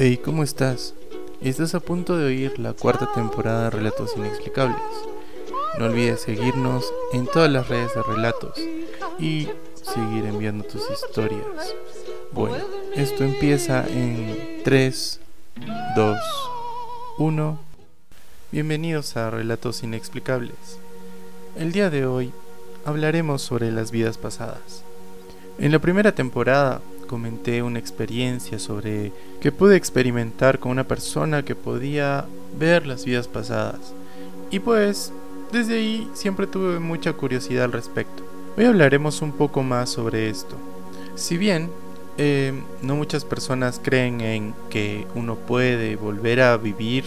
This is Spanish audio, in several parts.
Hey, ¿cómo estás? Estás a punto de oír la cuarta temporada de Relatos Inexplicables. No olvides seguirnos en todas las redes de relatos y seguir enviando tus historias. Bueno, esto empieza en 3, 2, 1. Bienvenidos a Relatos Inexplicables. El día de hoy hablaremos sobre las vidas pasadas. En la primera temporada comenté una experiencia sobre que pude experimentar con una persona que podía ver las vidas pasadas. Y pues desde ahí siempre tuve mucha curiosidad al respecto. Hoy hablaremos un poco más sobre esto. Si bien eh, no muchas personas creen en que uno puede volver a vivir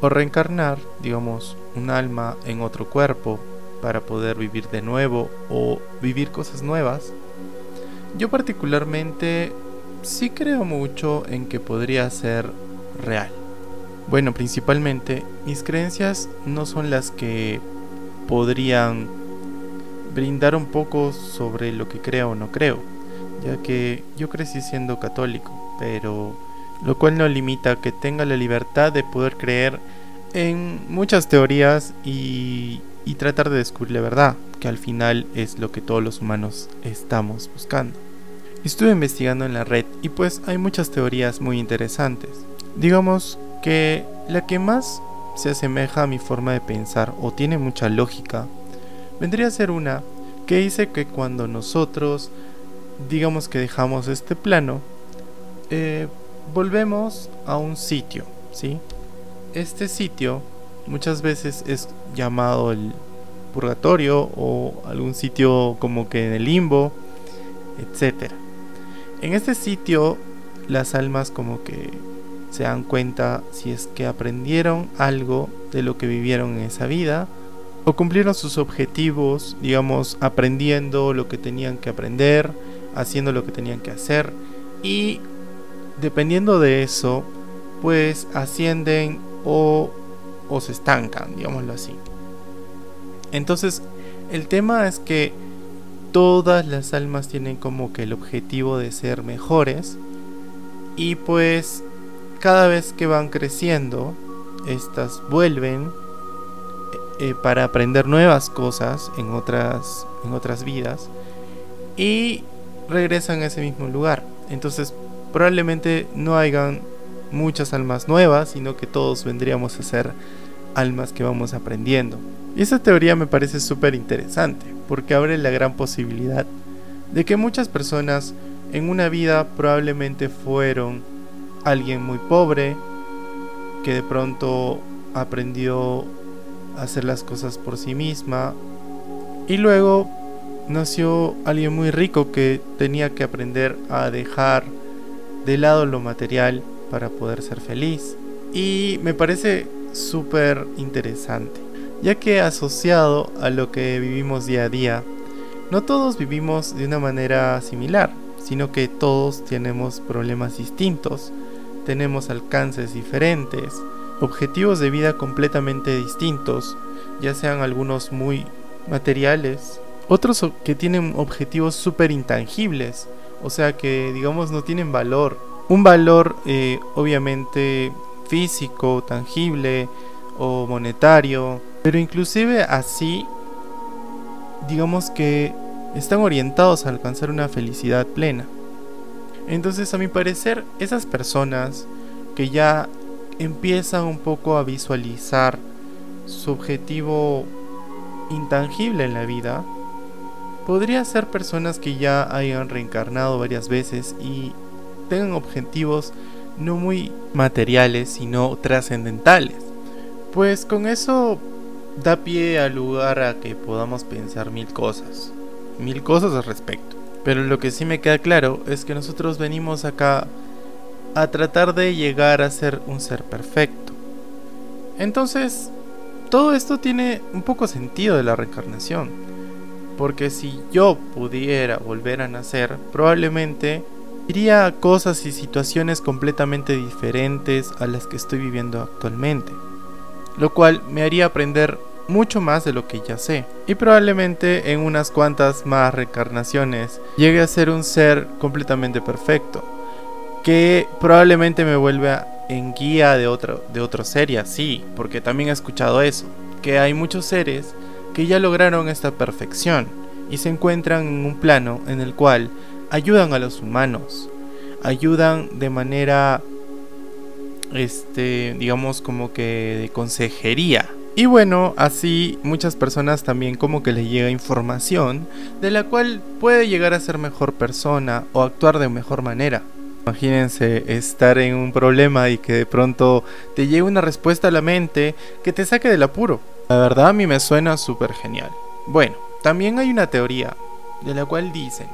o reencarnar, digamos, un alma en otro cuerpo para poder vivir de nuevo o vivir cosas nuevas, yo particularmente sí creo mucho en que podría ser real. Bueno, principalmente mis creencias no son las que podrían brindar un poco sobre lo que creo o no creo, ya que yo crecí siendo católico, pero lo cual no limita que tenga la libertad de poder creer en muchas teorías y, y tratar de descubrir la verdad, que al final es lo que todos los humanos estamos buscando. Estuve investigando en la red y pues hay muchas teorías muy interesantes. Digamos que la que más se asemeja a mi forma de pensar o tiene mucha lógica vendría a ser una que dice que cuando nosotros digamos que dejamos este plano eh, volvemos a un sitio, ¿sí? Este sitio muchas veces es llamado el purgatorio o algún sitio como que en el limbo, etcétera. En este sitio las almas como que se dan cuenta si es que aprendieron algo de lo que vivieron en esa vida o cumplieron sus objetivos, digamos, aprendiendo lo que tenían que aprender, haciendo lo que tenían que hacer y dependiendo de eso, pues ascienden o, o se estancan, digámoslo así. Entonces, el tema es que todas las almas tienen como que el objetivo de ser mejores. Y pues cada vez que van creciendo estas vuelven eh, para aprender nuevas cosas en otras en otras vidas y regresan a ese mismo lugar. Entonces probablemente no hayan muchas almas nuevas sino que todos vendríamos a ser almas que vamos aprendiendo. Y esa teoría me parece súper interesante porque abre la gran posibilidad de que muchas personas en una vida probablemente fueron alguien muy pobre que de pronto aprendió a hacer las cosas por sí misma y luego nació alguien muy rico que tenía que aprender a dejar de lado lo material para poder ser feliz. Y me parece súper interesante ya que asociado a lo que vivimos día a día, no todos vivimos de una manera similar, sino que todos tenemos problemas distintos, tenemos alcances diferentes, objetivos de vida completamente distintos, ya sean algunos muy materiales, otros que tienen objetivos súper intangibles, o sea que digamos no tienen valor. Un valor eh, obviamente físico, tangible o monetario, pero inclusive así, digamos que están orientados a alcanzar una felicidad plena. Entonces, a mi parecer, esas personas que ya empiezan un poco a visualizar su objetivo intangible en la vida, podría ser personas que ya hayan reencarnado varias veces y tengan objetivos no muy materiales, sino trascendentales. Pues con eso da pie al lugar a que podamos pensar mil cosas, mil cosas al respecto. Pero lo que sí me queda claro es que nosotros venimos acá a tratar de llegar a ser un ser perfecto. Entonces, todo esto tiene un poco sentido de la reencarnación. Porque si yo pudiera volver a nacer, probablemente iría a cosas y situaciones completamente diferentes a las que estoy viviendo actualmente lo cual me haría aprender mucho más de lo que ya sé. Y probablemente en unas cuantas más reencarnaciones llegue a ser un ser completamente perfecto. que probablemente me vuelva en guía de, otro, de otra serie, sí, porque también he escuchado eso, que hay muchos seres que ya lograron esta perfección y se encuentran en un plano en el cual ayudan a los humanos, ayudan de manera, este, digamos como que de consejería. Y bueno, así muchas personas también como que les llega información de la cual puede llegar a ser mejor persona o actuar de mejor manera. Imagínense estar en un problema y que de pronto te llegue una respuesta a la mente que te saque del apuro. La verdad a mí me suena súper genial. Bueno, también hay una teoría de la cual dicen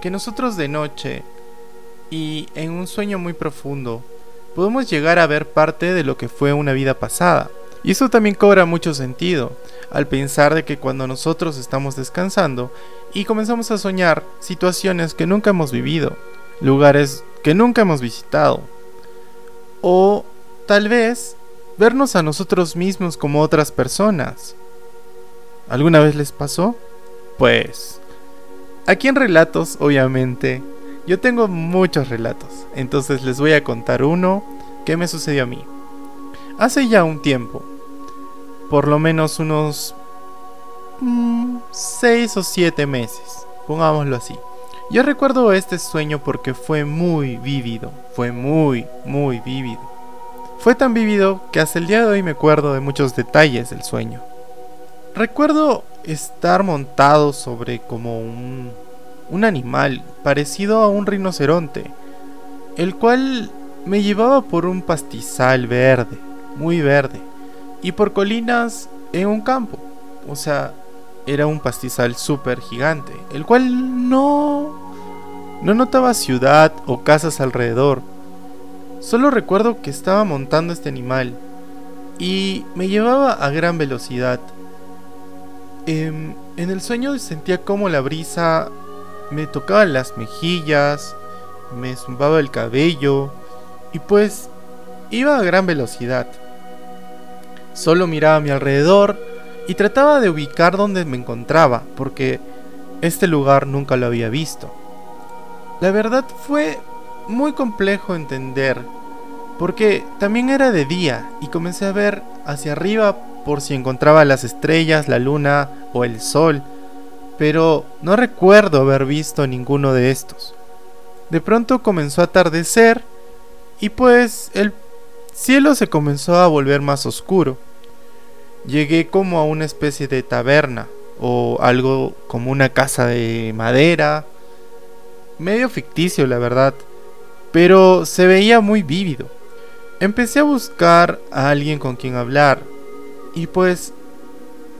que nosotros de noche y en un sueño muy profundo podemos llegar a ver parte de lo que fue una vida pasada. Y eso también cobra mucho sentido al pensar de que cuando nosotros estamos descansando y comenzamos a soñar situaciones que nunca hemos vivido, lugares que nunca hemos visitado, o tal vez vernos a nosotros mismos como otras personas. ¿Alguna vez les pasó? Pues Aquí en relatos, obviamente, yo tengo muchos relatos, entonces les voy a contar uno que me sucedió a mí. Hace ya un tiempo, por lo menos unos 6 mm, o 7 meses, pongámoslo así. Yo recuerdo este sueño porque fue muy vívido, fue muy, muy vívido. Fue tan vívido que hasta el día de hoy me acuerdo de muchos detalles del sueño. Recuerdo estar montado sobre como un, un animal parecido a un rinoceronte, el cual me llevaba por un pastizal verde, muy verde, y por colinas en un campo. O sea, era un pastizal súper gigante, el cual no... No notaba ciudad o casas alrededor. Solo recuerdo que estaba montando este animal y me llevaba a gran velocidad Em, en el sueño sentía como la brisa me tocaba las mejillas, me zumbaba el cabello y pues iba a gran velocidad. Solo miraba a mi alrededor y trataba de ubicar dónde me encontraba porque este lugar nunca lo había visto. La verdad fue muy complejo entender porque también era de día y comencé a ver hacia arriba por si encontraba las estrellas, la luna o el sol, pero no recuerdo haber visto ninguno de estos. De pronto comenzó a atardecer y pues el cielo se comenzó a volver más oscuro. Llegué como a una especie de taberna o algo como una casa de madera, medio ficticio la verdad, pero se veía muy vívido. Empecé a buscar a alguien con quien hablar, y pues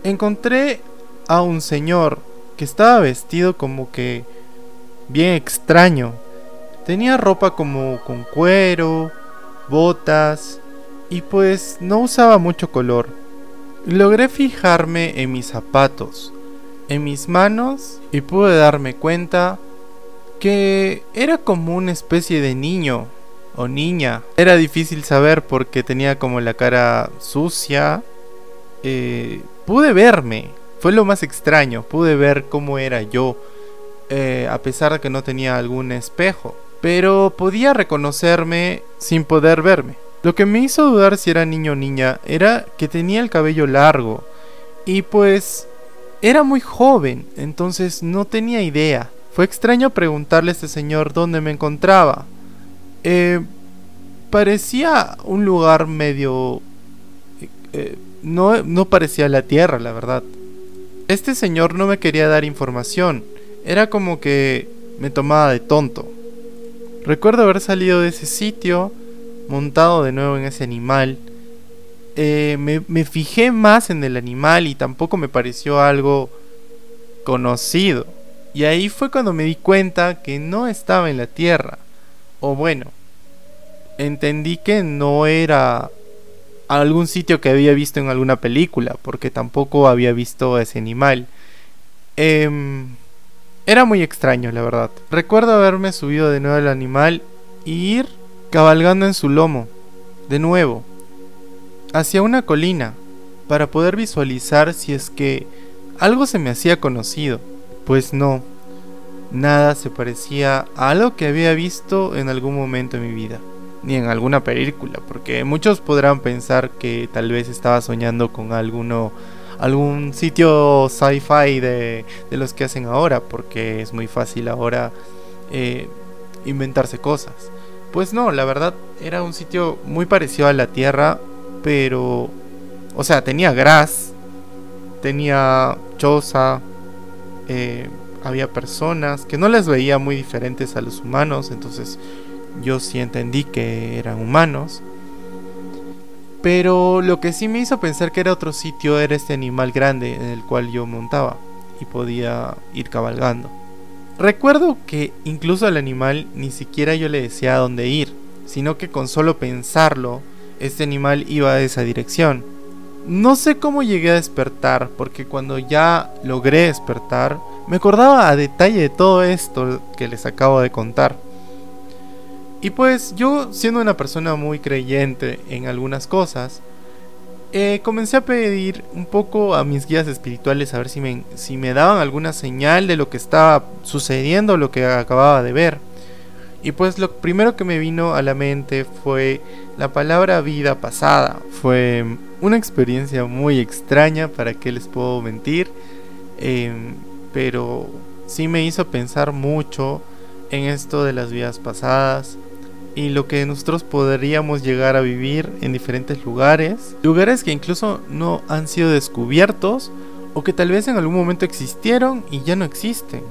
encontré a un señor que estaba vestido como que bien extraño. Tenía ropa como con cuero, botas y pues no usaba mucho color. Logré fijarme en mis zapatos, en mis manos y pude darme cuenta que era como una especie de niño o niña. Era difícil saber porque tenía como la cara sucia eh, pude verme. Fue lo más extraño. Pude ver cómo era yo. Eh, a pesar de que no tenía algún espejo. Pero podía reconocerme sin poder verme. Lo que me hizo dudar si era niño o niña era que tenía el cabello largo. Y pues era muy joven, entonces no tenía idea. Fue extraño preguntarle a este señor dónde me encontraba. Eh, parecía un lugar medio eh, no, no parecía la Tierra, la verdad. Este señor no me quería dar información, era como que me tomaba de tonto. Recuerdo haber salido de ese sitio, montado de nuevo en ese animal. Eh, me, me fijé más en el animal y tampoco me pareció algo conocido. Y ahí fue cuando me di cuenta que no estaba en la Tierra. O bueno, entendí que no era algún sitio que había visto en alguna película, porque tampoco había visto a ese animal. Em, era muy extraño, la verdad. Recuerdo haberme subido de nuevo al animal y ir cabalgando en su lomo, de nuevo, hacia una colina, para poder visualizar si es que algo se me hacía conocido. Pues no. nada se parecía a algo que había visto en algún momento en mi vida, ni en alguna película, porque muchos podrán pensar que tal vez estaba soñando con alguno algún sitio sci-fi de, los que hacen ahora, porque es muy fácil ahora eh, inventarse cosas. Pues no, la verdad era un sitio muy parecido a la Tierra, pero... O sea, tenía gras, tenía choza, eh, había personas que no les veía muy diferentes a los humanos, entonces yo sí entendí que eran humanos. Pero lo que sí me hizo pensar que era otro sitio era este animal grande en el cual yo montaba y podía ir cabalgando. Recuerdo que incluso al animal ni siquiera yo le decía a dónde ir, sino que con solo pensarlo, este animal iba a esa dirección. No sé cómo llegué a despertar, porque cuando ya logré despertar, me acordaba a detalle de todo esto que les acabo de contar. Y pues yo, siendo una persona muy creyente en algunas cosas, eh, comencé a pedir un poco a mis guías espirituales a ver si me, si me daban alguna señal de lo que estaba sucediendo, lo que acababa de ver. Y pues lo primero que me vino a la mente fue la palabra vida pasada. Fue una experiencia muy extraña, para qué les puedo mentir, em, pero sí me hizo pensar mucho en esto de las vidas pasadas y lo que nosotros podríamos llegar a vivir en diferentes lugares, lugares que incluso no han sido descubiertos o que tal vez en algún momento existieron y ya no existen.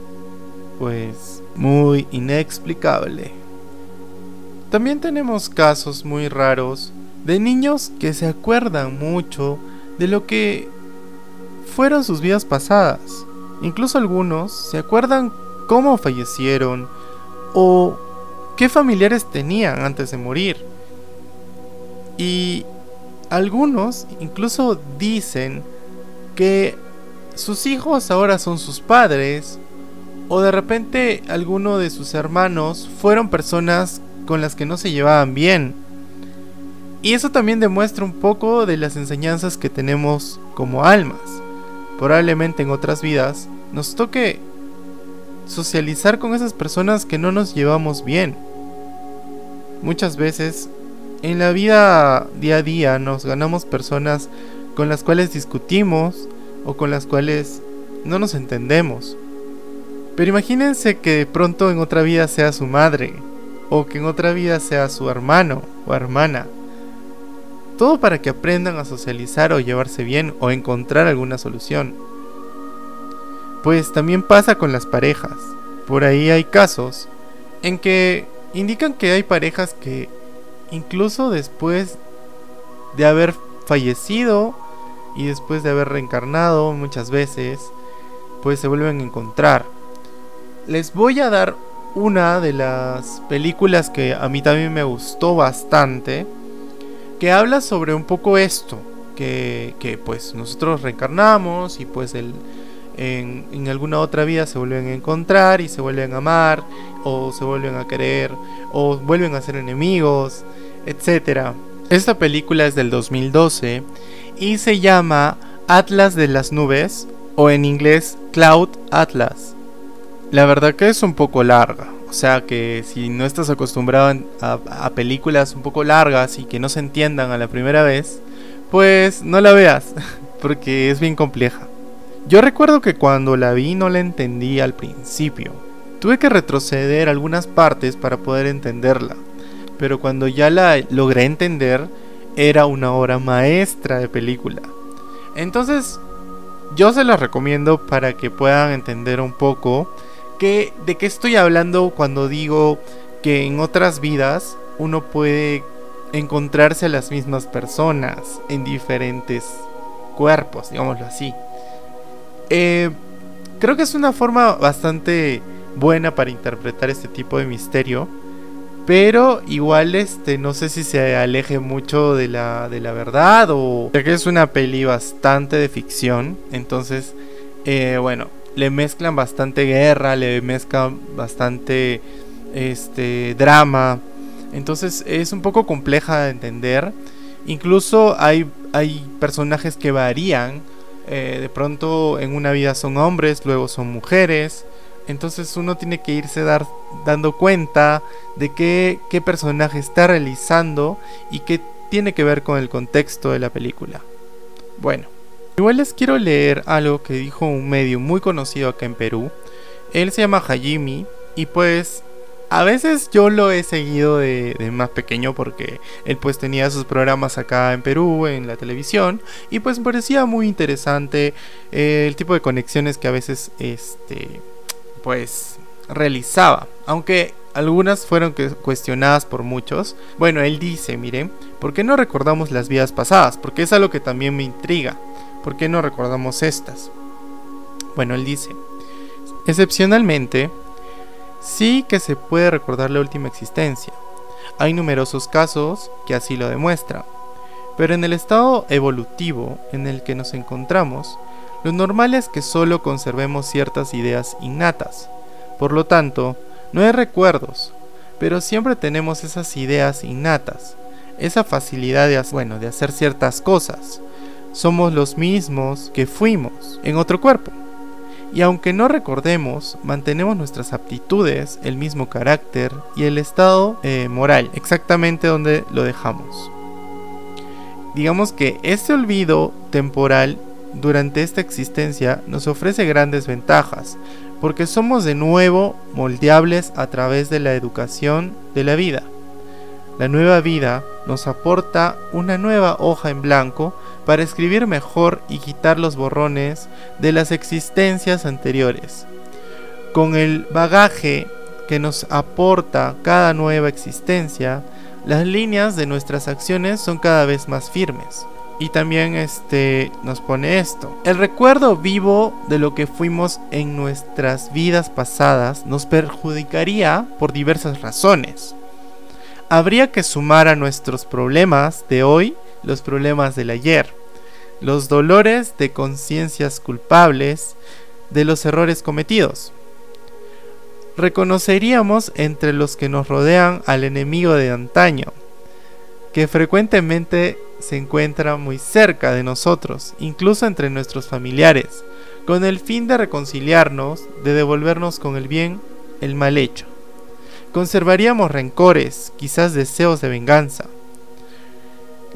Pues muy inexplicable. También tenemos casos muy raros de niños que se acuerdan mucho de lo que fueron sus vidas pasadas. Incluso algunos se acuerdan cómo fallecieron o qué familiares tenían antes de morir. Y algunos incluso dicen que sus hijos ahora son sus padres o de repente alguno de sus hermanos fueron personas con las que no se llevaban bien. Y eso también demuestra un poco de las enseñanzas que tenemos como almas. Probablemente en otras vidas nos toque socializar con esas personas que no nos llevamos bien. Muchas veces en la vida día a día nos ganamos personas con las cuales discutimos o con las cuales no nos entendemos. Pero imagínense que de pronto en otra vida sea su madre, o que en otra vida sea su hermano o hermana. Todo para que aprendan a socializar o llevarse bien o encontrar alguna solución. Pues también pasa con las parejas. Por ahí hay casos en que indican que hay parejas que incluso después de haber fallecido y después de haber reencarnado muchas veces, pues se vuelven a encontrar. Les voy a dar una de las películas que a mí también me gustó bastante, que habla sobre un poco esto, que, que pues nosotros reencarnamos y pues el, en, alguna otra vida se vuelven a encontrar y se vuelven a amar, o se vuelven a querer, o vuelven a ser enemigos, etc. Esta película es del 2012 y se llama Atlas de las Nubes, o en inglés Cloud Atlas. La verdad que es un poco larga, o sea que si no estás acostumbrado a, a películas un poco largas y que no se entiendan a la primera vez, pues no la veas, porque es bien compleja. Yo recuerdo que cuando la vi no la entendí al principio. Tuve que retroceder algunas partes para poder entenderla. Pero cuando ya la logré entender, era una obra maestra de película. Entonces, yo se la recomiendo para que puedan entender un poco que, de qué estoy hablando cuando digo que en otras vidas uno puede encontrarse a las mismas personas en diferentes cuerpos, digámoslo así. Eh, creo que es una forma bastante buena para interpretar este tipo de misterio. Pero igual este no sé si se aleje mucho de la, de la verdad o ya que es una peli bastante de ficción. Entonces, eh, bueno, le mezclan bastante guerra, le mezclan bastante este drama. Entonces es un poco compleja de entender. Incluso hay, hay personajes que varían eh, de pronto en una vida son hombres, luego son mujeres, Entonces uno tiene que irse dar, dando cuenta de qué, qué personaje está realizando y qué tiene que ver con el contexto de la película. Bueno, igual les quiero leer algo que dijo un medio muy conocido acá en Perú. Él se llama Hajimi y pues a veces yo lo he seguido de, más pequeño porque él pues tenía sus programas acá en Perú, en la televisión, y pues me parecía muy interesante eh, el tipo de conexiones que a veces este pues realizaba. Aunque algunas fueron cuestionadas por muchos. Bueno, él dice, miren, ¿por qué no recordamos las vidas pasadas? Porque es algo que también me intriga. ¿Por qué no recordamos estas? Bueno, él dice, excepcionalmente, sí que se puede recordar la última existencia. Hay numerosos casos que así lo demuestran. Pero en el estado evolutivo en el que nos encontramos, lo normal es que solo conservemos ciertas ideas innatas. Por lo tanto, no hay recuerdos, pero siempre tenemos esas ideas innatas, esa facilidad de, de hacer ciertas cosas. Somos los mismos que fuimos en otro cuerpo. Y aunque no recordemos, mantenemos nuestras aptitudes, el mismo carácter y el estado eh, moral, exactamente donde lo dejamos. Digamos que este olvido temporal durante esta existencia nos ofrece grandes ventajas, porque somos de nuevo moldeables a través de la educación de la vida. La nueva vida nos aporta una nueva hoja en blanco para escribir mejor y quitar los borrones de las existencias anteriores. Con el bagaje que nos aporta cada nueva existencia, las líneas de nuestras acciones son cada vez más firmes. Y también este nos pone esto. El recuerdo vivo de lo que fuimos en nuestras vidas pasadas nos perjudicaría por diversas razones. Habría que sumar a nuestros problemas de hoy los problemas del ayer los dolores de conciencias culpables de los errores cometidos. Reconoceríamos entre los que nos rodean al enemigo de antaño, que frecuentemente se encuentra muy cerca de nosotros, incluso entre nuestros familiares, con el fin de reconciliarnos, de devolvernos con el bien el mal hecho. Conservaríamos rencores, quizás deseos de venganza,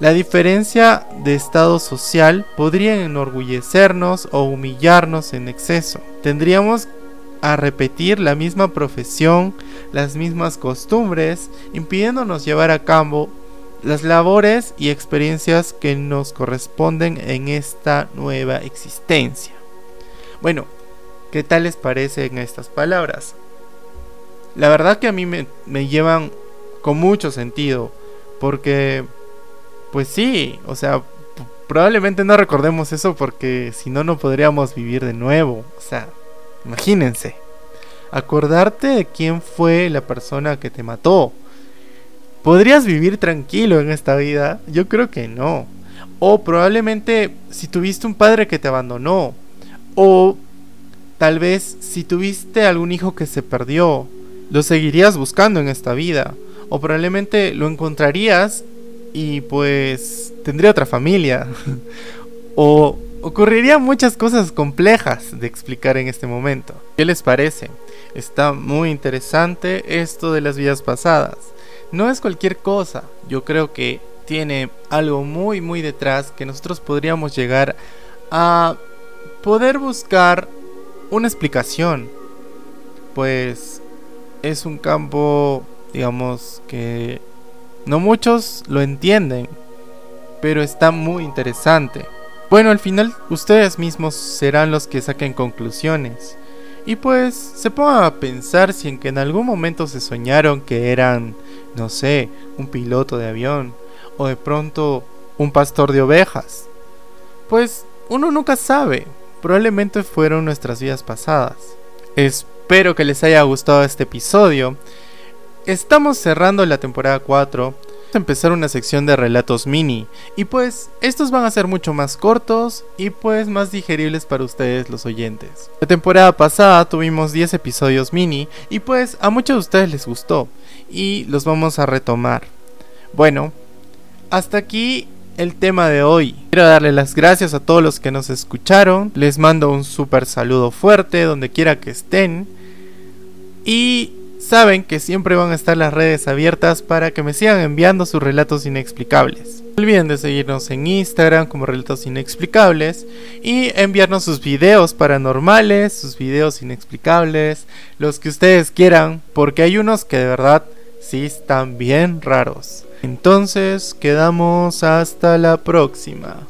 la diferencia de estado social podría enorgullecernos o humillarnos en exceso. Tendríamos a repetir la misma profesión, las mismas costumbres, impidiéndonos llevar a cabo las labores y experiencias que nos corresponden en esta nueva existencia. Bueno, ¿qué tal les parecen estas palabras? La verdad que a mí me, me llevan con mucho sentido, porque pues sí, o sea, probablemente no recordemos eso porque si no, no podríamos vivir de nuevo. O sea, imagínense. Acordarte de quién fue la persona que te mató. ¿Podrías vivir tranquilo en esta vida? Yo creo que no. O probablemente si tuviste un padre que te abandonó. O tal vez si tuviste algún hijo que se perdió. Lo seguirías buscando en esta vida. O probablemente lo encontrarías y pues tendría otra familia. o ocurrirían muchas cosas complejas de explicar en este momento. ¿Qué les parece? Está muy interesante esto de las vidas pasadas. No es cualquier cosa, yo creo que tiene algo muy muy detrás que nosotros podríamos llegar a poder buscar una explicación. Pues es un campo, digamos, que no muchos lo entienden, pero está muy interesante. Bueno, al final ustedes mismos serán los que saquen conclusiones. Y pues se pongan a pensar si en que en algún momento se soñaron que eran, no sé, un piloto de avión o de pronto un pastor de ovejas. Pues uno nunca sabe, probablemente fueron nuestras vidas pasadas. Espero que les haya gustado este episodio Estamos cerrando la temporada 4. Vamos a empezar una sección de relatos mini. Y pues estos van a ser mucho más cortos y pues más digeribles para ustedes los oyentes. La temporada pasada tuvimos 10 episodios mini y pues a muchos de ustedes les gustó. Y los vamos a retomar. Bueno, hasta aquí el tema de hoy. Quiero darle las gracias a todos los que nos escucharon. Les mando un súper saludo fuerte donde quiera que estén. Y saben que siempre van a estar las redes abiertas para que me sigan enviando sus relatos inexplicables. No olviden de seguirnos en Instagram como Relatos Inexplicables y enviarnos sus videos paranormales, sus videos inexplicables, los que ustedes quieran, porque hay unos que de verdad sí están bien raros. Entonces, quedamos hasta la próxima.